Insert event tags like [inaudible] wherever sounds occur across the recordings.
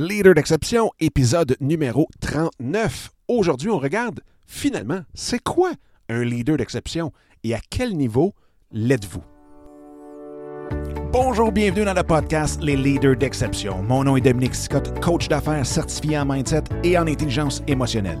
Leader d'exception, épisode numéro 39. Aujourd'hui, on regarde finalement, c'est quoi un leader d'exception et à quel niveau l'êtes-vous? Bonjour, bienvenue dans le podcast Les Leaders d'exception. Mon nom est Dominique Scott, coach d'affaires certifié en mindset et en intelligence émotionnelle.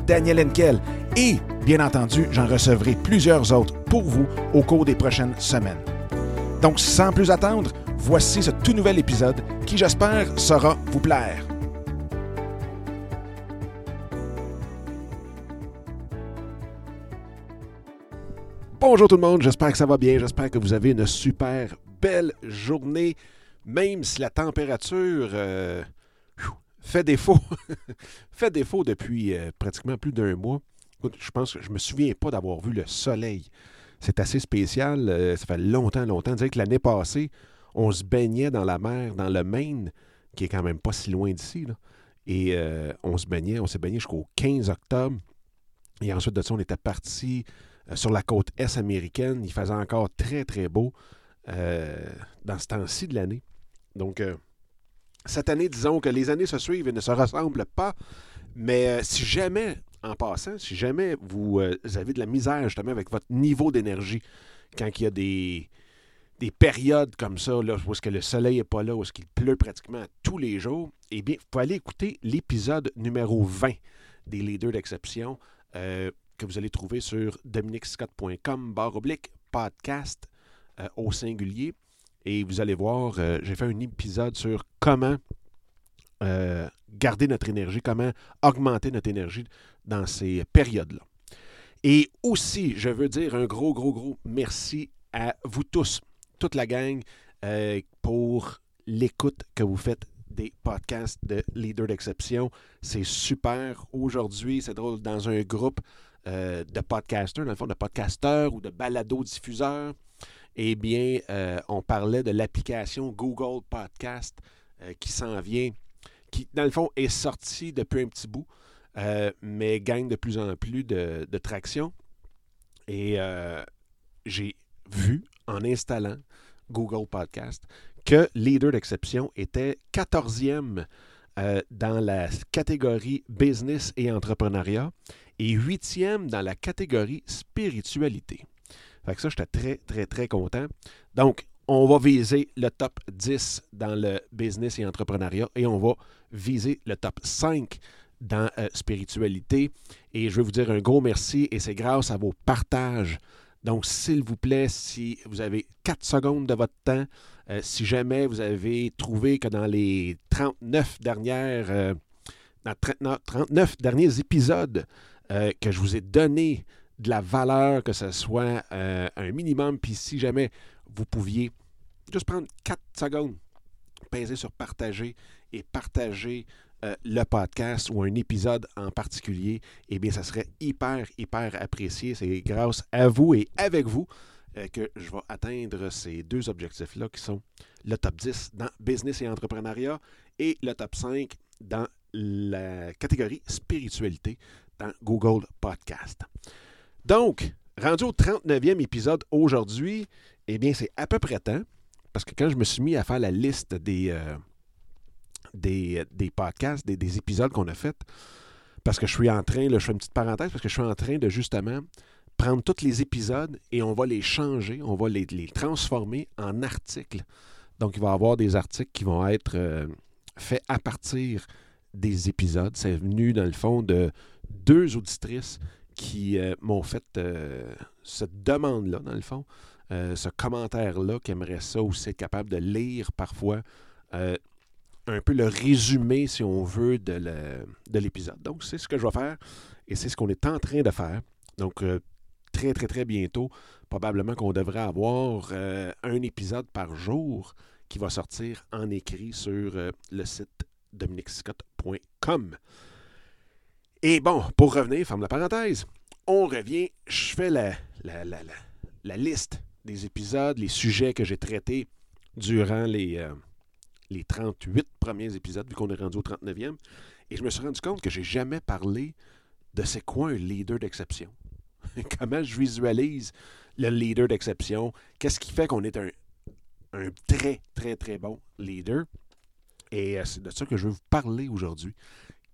Daniel Henkel et, bien entendu, j'en recevrai plusieurs autres pour vous au cours des prochaines semaines. Donc, sans plus attendre, voici ce tout nouvel épisode qui, j'espère, saura vous plaire. Bonjour tout le monde, j'espère que ça va bien, j'espère que vous avez une super belle journée, même si la température euh, fait défaut, [laughs] fait défaut depuis euh, pratiquement plus d'un mois. Écoute, je pense que je me souviens pas d'avoir vu le soleil. C'est assez spécial, euh, ça fait longtemps, longtemps. Dire que l'année passée, on se baignait dans la mer, dans le Maine, qui est quand même pas si loin d'ici, et on se baignait, on s'est baigné jusqu'au 15 octobre. Et ensuite de ça, on était parti euh, sur la côte est américaine. Il faisait encore très, très beau euh, dans ce temps-ci de l'année. Donc, euh, cette année, disons que les années se suivent et ne se ressemblent pas. Mais si jamais, en passant, si jamais vous avez de la misère justement avec votre niveau d'énergie, quand il y a des, des périodes comme ça, où est-ce que le soleil n'est pas là, où est-ce qu'il pleut pratiquement tous les jours, eh bien, vous pouvez aller écouter l'épisode numéro 20 des leaders d'exception que vous allez trouver sur dominicscott.com barre oblique podcast euh, au singulier. Et vous allez voir, euh, j'ai fait un épisode sur comment euh, garder notre énergie, comment augmenter notre énergie dans ces périodes-là. Et aussi, je veux dire un gros, gros, gros merci à vous tous, toute la gang, pour l'écoute que vous faites des podcasts de leader d'exception. C'est super. Aujourd'hui, c'est drôle, dans un groupe, euh, de podcasters, dans le fond, de podcasteurs ou de balado-diffuseurs, eh bien, euh, on parlait de l'application Google Podcast euh, qui s'en vient, qui, dans le fond, est sortie depuis un petit bout, mais gagne de plus en plus de, de traction. Et j'ai vu, en installant Google Podcast, que Leader d'exception était 14e dans la catégorie business et entrepreneuriat et huitième dans la catégorie spiritualité. Fait que ça, j'étais très, très, très content. Donc, on va viser le top 10 dans le business et entrepreneuriat et on va viser le top 5 dans euh, spiritualité. Et je veux vous dire un gros merci et c'est grâce à vos partages. Donc, s'il vous plaît, si vous avez 4 secondes de votre temps, euh, si jamais vous avez trouvé que dans les 39 dernières, euh, dans 39 derniers épisodes, que je vous ai donné de la valeur, que ce soit euh, un minimum, puis si jamais vous pouviez juste prendre 4 secondes, peser sur partager et partager euh, le podcast ou un épisode en particulier, eh bien, ça serait hyper, hyper apprécié. C'est grâce à vous et avec vous que je vais atteindre ces deux objectifs-là qui sont le top 10 dans business et entrepreneuriat et le top 5 dans la catégorie spiritualité. Google Podcast. Donc, rendu au 39e épisode aujourd'hui, eh bien, c'est à peu près temps, parce que quand je me suis mis à faire la liste des, euh, des, podcasts, des, épisodes qu'on a fait, parce que je suis en train, là, je fais une petite parenthèse, parce que je suis en train de justement prendre tous les épisodes et on va les changer, on va les, transformer en articles. Donc, il va y avoir des articles qui vont être euh, faits à partir des épisodes. C'est venu, dans le fond, de deux auditrices qui euh, m'ont fait euh, cette demande-là, dans le fond, euh, ce commentaire-là, qui aimerait ça aussi être capable de lire parfois un peu le résumé, si on veut, de l'épisode. Donc, c'est ce que je vais faire et c'est ce qu'on est en train de faire. Donc, très, très, très bientôt, probablement qu'on devrait avoir un épisode par jour qui va sortir en écrit sur le site dominicscott.com. Et bon, pour revenir, ferme la parenthèse, on revient, je fais la, liste des épisodes, les sujets que j'ai traités durant les, euh, les 38 premiers épisodes, vu qu'on est rendu au 39e. Et je me suis rendu compte que j'ai jamais parlé de c'est quoi un leader d'exception. [laughs] Comment je visualise le leader d'exception? Qu'est-ce qui fait qu'on est un, un, très, très, très bon leader? Et euh, c'est de ça que je veux vous parler aujourd'hui.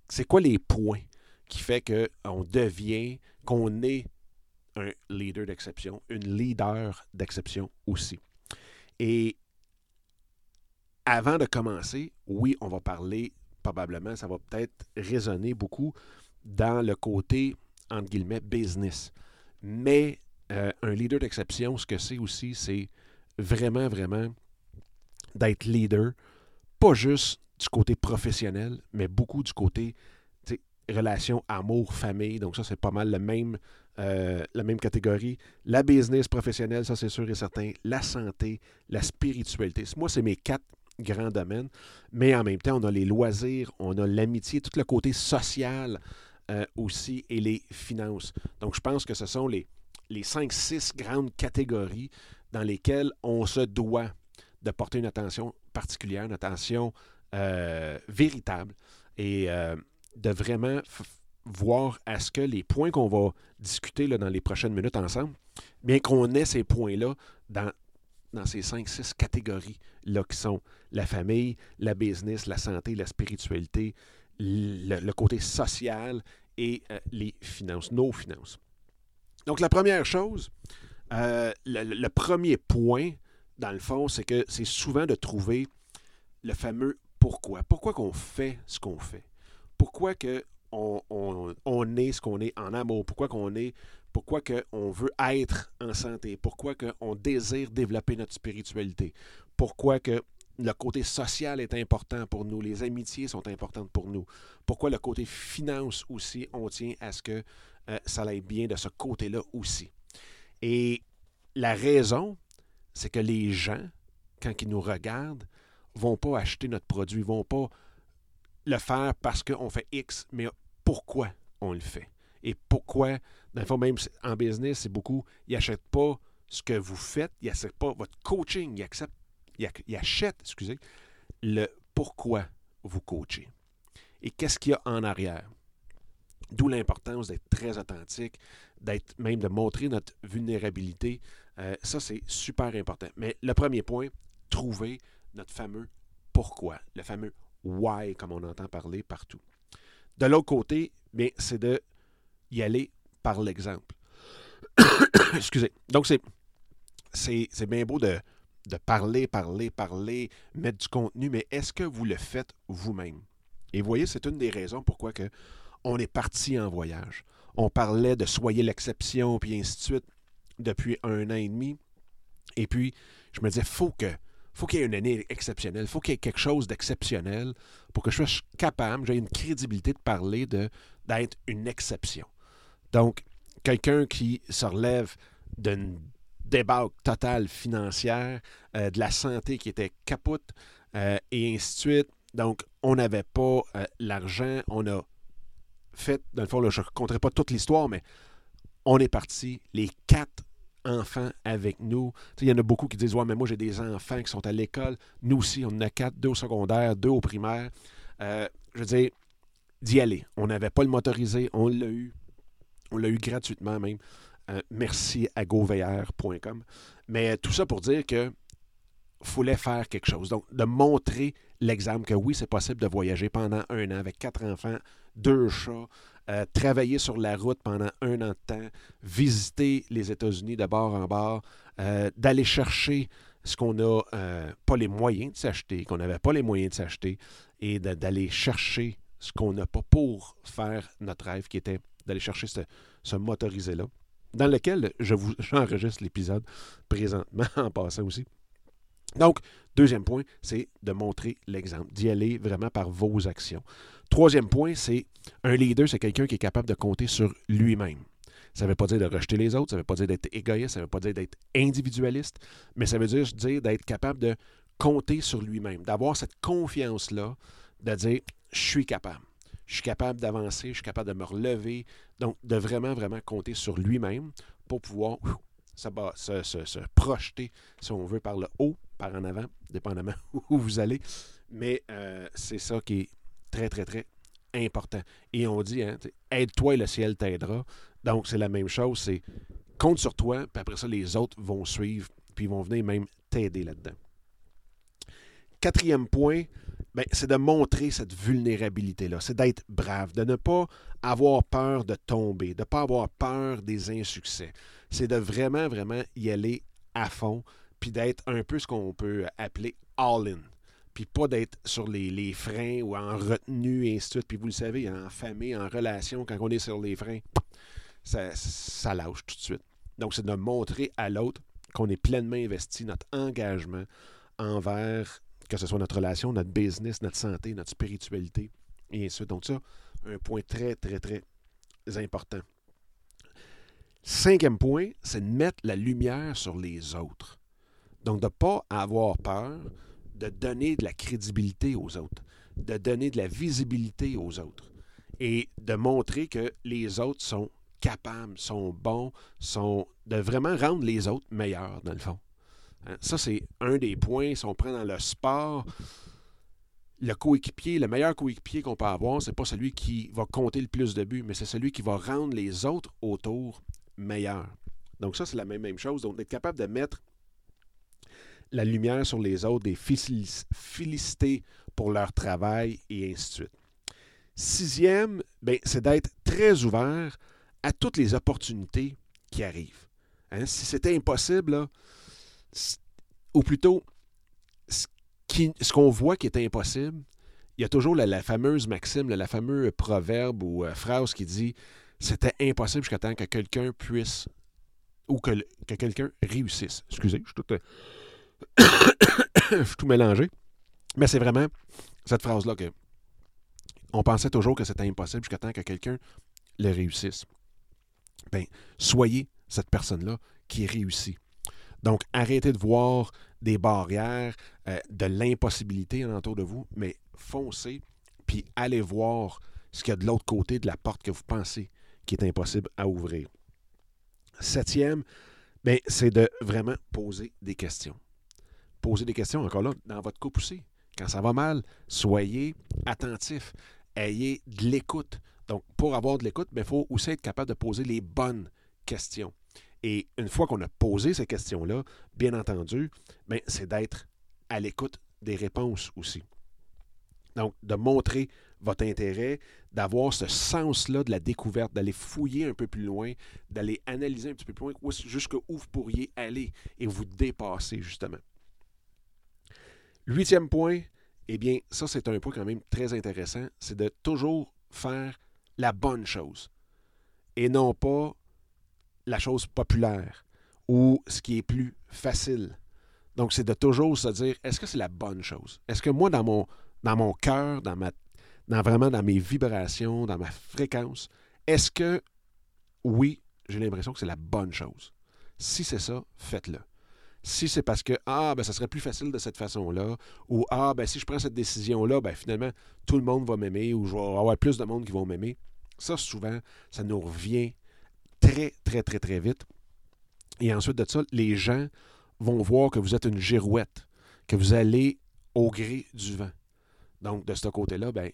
C'est quoi les points qui fait qu'on devient, qu'on est un leader d'exception, une leader d'exception aussi. Et avant de commencer, oui, on va parler, probablement, ça va peut-être résonner beaucoup dans le côté, entre guillemets, business. Mais euh, un leader d'exception, ce que c'est aussi, c'est vraiment, vraiment d'être leader, pas juste du côté professionnel, mais beaucoup du côté relation amour, famille. Donc ça, c'est pas mal le même, euh, la même catégorie. La business professionnelle, ça c'est sûr et certain. La santé, la spiritualité. Moi, c'est mes quatre grands domaines. Mais en même temps, on a les loisirs, on a l'amitié, tout le côté social euh, aussi et les finances. Donc je pense que ce sont les, les cinq, six grandes catégories dans lesquelles on se doit de porter une attention particulière, une attention euh, véritable et de vraiment voir à ce que les points qu'on va discuter là, dans les prochaines minutes ensemble, bien qu'on ait ces points-là dans, dans ces cinq, six catégories-là qui sont la famille, la business, la santé, la spiritualité, le, côté social et euh, les finances, nos finances. Donc, la première chose, euh, le, premier point, dans le fond, c'est que c'est souvent de trouver le fameux pourquoi. Pourquoi qu'on fait ce qu'on fait? Pourquoi que on, on, est ce qu'on est en amour? Pourquoi qu'on est pourquoi qu'on veut être en santé, pourquoi qu'on désire développer notre spiritualité, pourquoi que le côté social est important pour nous, les amitiés sont importantes pour nous, pourquoi le côté finance aussi, on tient à ce que euh, ça aille bien de ce côté-là aussi? Et la raison, c'est que les gens, quand ils nous regardent, vont pas acheter notre produit, vont pas le faire parce qu'on fait X, mais pourquoi on le fait? Et pourquoi, dans le fond, même en business, c'est beaucoup, ils n'achètent pas ce que vous faites, ils n'achètent pas votre coaching, ils, acceptent, ils achètent, excusez, le pourquoi vous coachez. Et qu'est-ce qu'il y a en arrière? D'où l'importance d'être très authentique, d'être même de montrer notre vulnérabilité. Euh, ça, c'est super important. Mais le premier point, trouver notre fameux pourquoi, le fameux why, comme on entend parler partout. De l'autre côté, bien, c'est de y aller par l'exemple. [coughs] Excusez. Donc, c'est, c'est, bien beau de, de parler, parler, parler, mettre du contenu, mais est-ce que vous le faites vous-même? Et vous voyez, c'est une des raisons pourquoi que on est parti en voyage. On parlait de soyez l'exception, puis ainsi de suite, depuis un an et demi. Et puis, je me disais, faut que, faut qu'il y ait une année exceptionnelle, faut qu'il y ait quelque chose d'exceptionnel pour que je sois capable, j'ai une crédibilité de parler de, d'être une exception. Donc, quelqu'un qui se relève d'une débâcle totale financière, euh, de la santé qui était capote, euh, et ainsi de suite. Donc, on n'avait pas euh, l'argent, on a fait, dans le fond, je ne raconterai pas toute l'histoire, mais on est parti, les quatre enfants avec nous. Il y en a beaucoup qui disent Ouais, mais moi j'ai des enfants qui sont à l'école. Nous aussi, on en a quatre, deux au secondaire, deux au primaire. je veux dire, d'y aller. On n'avait pas le motorisé, on l'a eu. On l'a eu gratuitement même. Euh, merci à govr.com. Mais tout ça pour dire que fallait faire quelque chose. Donc, de montrer l'exemple que oui, c'est possible de voyager pendant un an avec quatre enfants, deux chats, euh, travailler sur la route pendant un an de temps, visiter les États-Unis de bord en bord, euh, d'aller chercher ce qu'on n'a pas les moyens de s'acheter, qu'on n'avait pas les moyens de s'acheter, et d'aller chercher ce qu'on n'a pas pour faire notre rêve, qui était d'aller chercher ce, motorisé-là, dans lequel je vous [laughs] j'enregistre l'épisode présentement [laughs] en passant aussi. Donc, deuxième point, c'est de montrer l'exemple, d'y aller vraiment par vos actions. Troisième point, c'est un leader, c'est quelqu'un qui est capable de compter sur lui-même. Ça ne veut pas dire de rejeter les autres, ça ne veut pas dire d'être égoïste, ça ne veut pas dire d'être individualiste, mais ça veut dire, dire d'être capable de compter sur lui-même, d'avoir cette confiance-là, de dire je suis capable. Je suis capable d'avancer, je suis capable de me relever. Donc, de vraiment, vraiment compter sur lui-même pour pouvoir se, se, projeter, si on veut, par le haut, par en avant, dépendamment [laughs] où vous allez. Mais euh, c'est ça qui est très, très, très important. Et on dit, hein, aide-toi et le ciel t'aidera. Donc, c'est la même chose, c'est compte sur toi, puis après ça, les autres vont suivre, puis ils vont venir même t'aider là-dedans. Quatrième point, c'est de montrer cette vulnérabilité-là, c'est d'être brave, de ne pas avoir peur de tomber, de ne pas avoir peur des insuccès. C'est de vraiment, vraiment y aller à fond, puis d'être un peu ce qu'on peut appeler all-in puis pas d'être sur les, freins ou en retenue, et ainsi de suite. Puis vous le savez, en famille, en relation, quand on est sur les freins, ça, ça lâche tout de suite. Donc, c'est de montrer à l'autre qu'on est pleinement investi, notre engagement envers, que ce soit notre relation, notre business, notre santé, notre spiritualité, et ainsi de suite. Donc, ça, un point très, très, très important. Cinquième point, c'est de mettre la lumière sur les autres. Donc, de ne pas avoir peur de donner de la crédibilité aux autres, de donner de la visibilité aux autres et de montrer que les autres sont capables, sont bons, sont de vraiment rendre les autres meilleurs, dans le fond. Ça, c'est un des points. Si on prend dans le sport, le coéquipier, le meilleur coéquipier qu'on peut avoir, c'est pas celui qui va compter le plus de buts, mais c'est celui qui va rendre les autres autour meilleurs. Donc ça, c'est la même, chose. Donc, d'être capable de mettre la lumière sur les autres, des féliciter pour leur travail et ainsi de suite. Sixième, ben, c'est d'être très ouvert à toutes les opportunités qui arrivent. Hein, si c'était impossible, ou plutôt, ce qu'on voit qui est impossible, il y a toujours la, fameuse maxime, la, fameuse proverbe ou euh, phrase qui dit c'était impossible jusqu'à temps que quelqu'un puisse ou que, que quelqu'un réussisse. Excusez, je suis tout. Euh, [coughs] je suis tout mélangé. Mais c'est vraiment cette phrase-là que on pensait toujours que c'était impossible jusqu'à temps que quelqu'un le réussisse. Bien, soyez cette personne-là qui réussit. Donc, arrêtez de voir des barrières, euh, de l'impossibilité autour de vous, mais foncez, puis allez voir ce qu'il y a de l'autre côté de la porte que vous pensez qui est impossible à ouvrir. Septième, ben, c'est de vraiment poser des questions poser des questions, encore là, dans votre couple aussi. Quand ça va mal, soyez attentifs. Ayez de l'écoute. Donc, pour avoir de l'écoute, il ben, faut aussi être capable de poser les bonnes questions. Et une fois qu'on a posé ces questions-là, bien entendu, ben, c'est d'être à l'écoute des réponses aussi. Donc, de montrer votre intérêt, d'avoir ce sens-là de la découverte, d'aller fouiller un peu plus loin, d'aller analyser un petit peu plus loin, jusqu'où vous pourriez aller et vous dépasser, justement. Huitième point, eh bien, ça c'est un point quand même très intéressant, c'est de toujours faire la bonne chose et non pas la chose populaire ou ce qui est plus facile. Donc, c'est de toujours se dire, est-ce que c'est la bonne chose? Est-ce que moi, dans mon, dans mon cœur, dans, ma, dans vraiment dans mes vibrations, dans ma fréquence, est-ce que oui, j'ai l'impression que c'est la bonne chose? Si c'est ça, faites-le. Si c'est parce que, ah, ben, ça serait plus facile de cette façon-là, ou, ah, ben, si je prends cette décision-là, ben, finalement, tout le monde va m'aimer, ou je vais avoir plus de monde qui vont m'aimer. Ça, souvent, ça nous revient très, très, très, très vite. Et ensuite de ça, les gens vont voir que vous êtes une girouette, que vous allez au gré du vent. Donc, de ce côté-là, ben,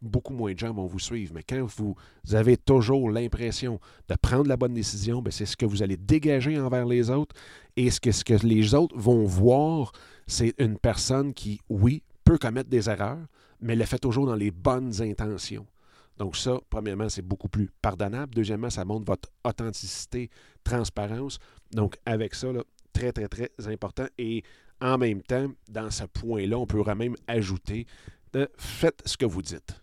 beaucoup moins de gens vont vous suivre. Mais quand vous avez toujours l'impression de prendre la bonne décision, ben, c'est ce que vous allez dégager envers les autres. Et ce que, ce que les autres vont voir, c'est une personne qui, oui, peut commettre des erreurs, mais le fait toujours dans les bonnes intentions. Donc ça, premièrement, c'est beaucoup plus pardonnable. Deuxièmement, ça montre votre authenticité, transparence. Donc avec ça, très, très, très important. Et en même temps, dans ce point-là, on pourra même ajouter, de, faites ce que vous dites.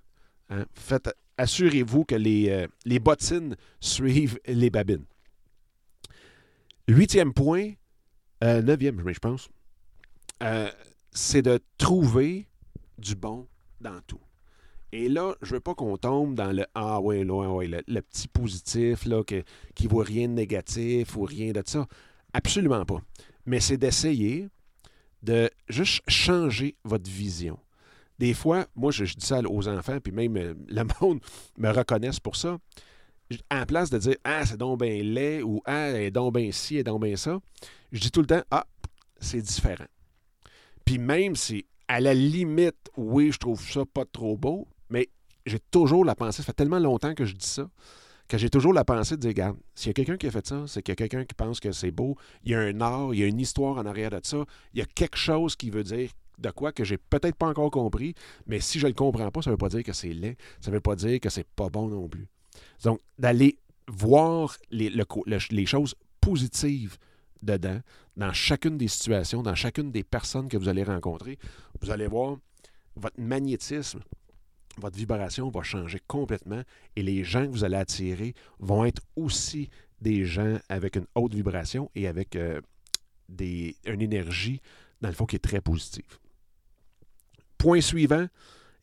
Hein. Faites, assurez-vous que les, euh, les bottines suivent les babines. Huitième point, euh, neuvième, je pense, euh, c'est de trouver du bon dans tout. Et là, je veux pas qu'on tombe dans le Ah ouais, le, petit positif là, que, qui voit rien de négatif ou rien de ça. Absolument pas. Mais c'est d'essayer de juste changer votre vision Des fois, moi, je, dis ça aux enfants, puis même euh, [laughs] le monde me reconnaisse pour ça. En place de dire Ah, c'est donc bien laid ou Ah, est donc bien ci, est donc bien ça, je dis tout le temps Ah, c'est différent. Puis même si, à la limite, oui, je trouve ça pas trop beau, mais j'ai toujours la pensée, ça fait tellement longtemps que je dis ça, que j'ai toujours la pensée de dire, regarde, s'il y a quelqu'un qui a fait ça, c'est qu'il y a quelqu'un qui pense que c'est beau, il y a un art, il y a une histoire en arrière de ça, il y a quelque chose qui veut dire de quoi que j'ai peut-être pas encore compris, mais si je le comprends pas, ça ne veut pas dire que c'est laid, ça ne veut pas dire que c'est pas bon non plus. Donc, d'aller voir les choses positives dedans, dans chacune des situations, dans chacune des personnes que vous allez rencontrer, vous allez voir votre magnétisme, votre vibration va changer complètement et les gens que vous allez attirer vont être aussi des gens avec une haute vibration et avec euh, une énergie, dans le fond, qui est très positive. Point suivant,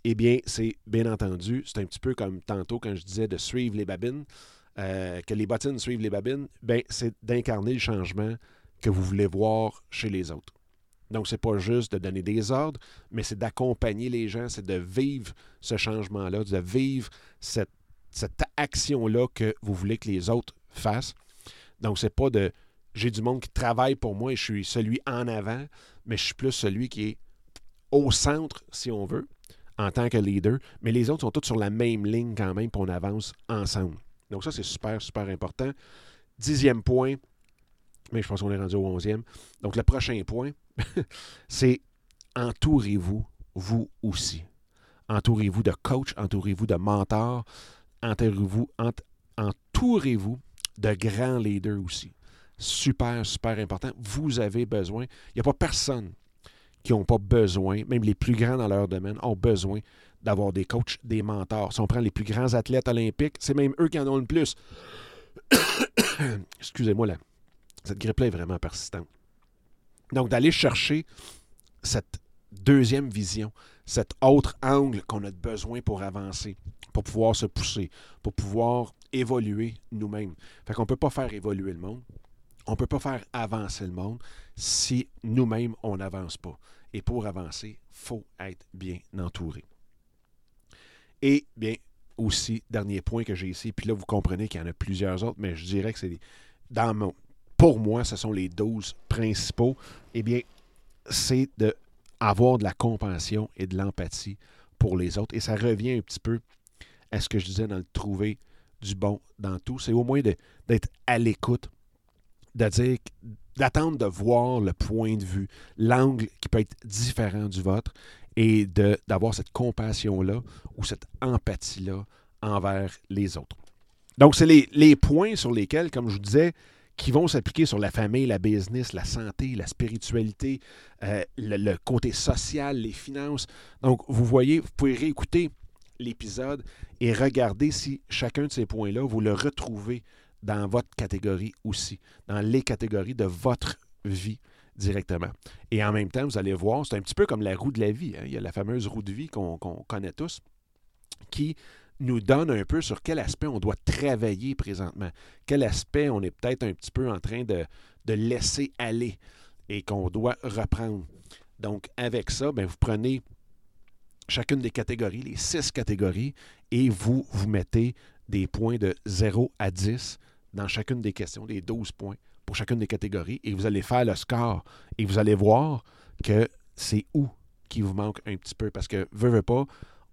eh bien, c'est bien entendu, c'est un petit peu comme tantôt quand je disais de suivre les babines, euh, que les bottines suivent les babines, ben, c'est d'incarner le changement que vous voulez voir chez les autres. Donc, ce n'est pas juste de donner des ordres, mais c'est d'accompagner les gens, c'est de vivre ce changement-là, de vivre cette, cette action-là que vous voulez que les autres fassent. Donc, c'est pas de j'ai du monde qui travaille pour moi et je suis celui en avant, mais je suis plus celui qui est au centre, si on veut, en tant que leader. Mais les autres sont tous sur la même ligne quand même, puis on avance ensemble. Donc, ça, c'est super, super important. Dixième point, mais je pense qu'on est rendu au onzième. Donc, le prochain point, [laughs] c'est entourez-vous, vous aussi. Entourez-vous de coachs, entourez-vous de mentors, entourez-vous, entourez-vous de grands leaders aussi. Super, super important. Vous avez besoin. Il n'y a pas personne qui n'a pas besoin, même les plus grands dans leur domaine, ont besoin d'avoir des coachs, des mentors. Si on prend les plus grands athlètes olympiques, c'est même eux qui en ont le plus. [coughs] Excusez-moi, là. Cette grippe-là est vraiment persistante. Donc, d'aller chercher cette deuxième vision, cet autre angle qu'on a besoin pour avancer, pour pouvoir se pousser, pour pouvoir évoluer nous-mêmes. Fait qu'on ne peut pas faire évoluer le monde, on ne peut pas faire avancer le monde si nous-mêmes, on n'avance pas. Et pour avancer, il faut être bien entouré. Et bien, aussi, dernier point que j'ai ici, puis là, vous comprenez qu'il y en a plusieurs autres, mais je dirais que c'est dans mon, pour moi, ce sont les 12 principaux, eh bien, c'est d'avoir de la compassion et de l'empathie pour les autres. Et ça revient un petit peu à ce que je disais dans le trouver du bon dans tout. C'est au moins d'être à l'écoute, de dire, d'attendre de voir le point de vue, l'angle qui peut être différent du vôtre et d'avoir cette compassion-là ou cette empathie-là envers les autres. Donc, c'est les, les, points sur lesquels, comme je vous disais, qui vont s'appliquer sur la famille, la business, la santé, la spiritualité, euh, le, côté social, les finances. Donc, vous voyez, vous pouvez réécouter l'épisode et regarder si chacun de ces points-là, vous le retrouvez dans votre catégorie aussi, dans les catégories de votre vie directement. Et en même temps, vous allez voir, c'est un petit peu comme la roue de la vie. Hein. Il y a la fameuse roue de vie qu'on connaît tous, qui nous donne un peu sur quel aspect on doit travailler présentement, quel aspect on est peut-être un petit peu en train de, laisser aller et qu'on doit reprendre. Donc, avec ça, bien, vous prenez chacune des catégories, les six catégories, et vous vous mettez des points de 0 à 10 dans chacune des questions, des 12 points pour chacune des catégories, et vous allez faire le score, et vous allez voir que c'est où qui vous manque un petit peu, parce que, veut, veut pas,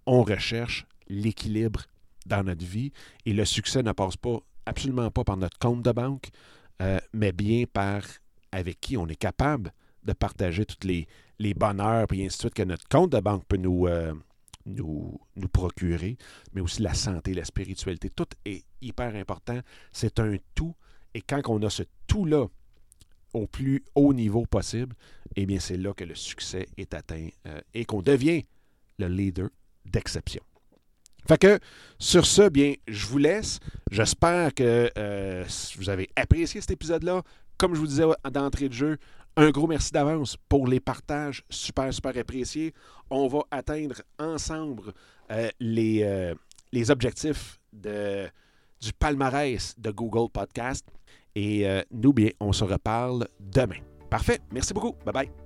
on recherche l'équilibre dans notre vie. Et le succès ne passe pas absolument pas par notre compte de banque, euh, mais bien par avec qui on est capable de partager tous les, les bonheurs et ainsi de suite que notre compte de banque peut nous, euh, nous, nous procurer, mais aussi la santé, la spiritualité. Tout est hyper important. C'est un tout. Et quand on a ce tout-là au plus haut niveau possible, eh bien, c'est là que le succès est atteint euh, et qu'on devient le leader d'exception. Fait que sur ce, bien, je vous laisse. J'espère que euh, vous avez apprécié cet épisode-là. Comme je vous disais d'entrée de jeu, un gros merci d'avance pour les partages super, super appréciés. On va atteindre ensemble euh, les, euh, les objectifs de, du palmarès de Google Podcast. Et nous, bien, on se reparle demain. Parfait. Merci beaucoup. Bye bye.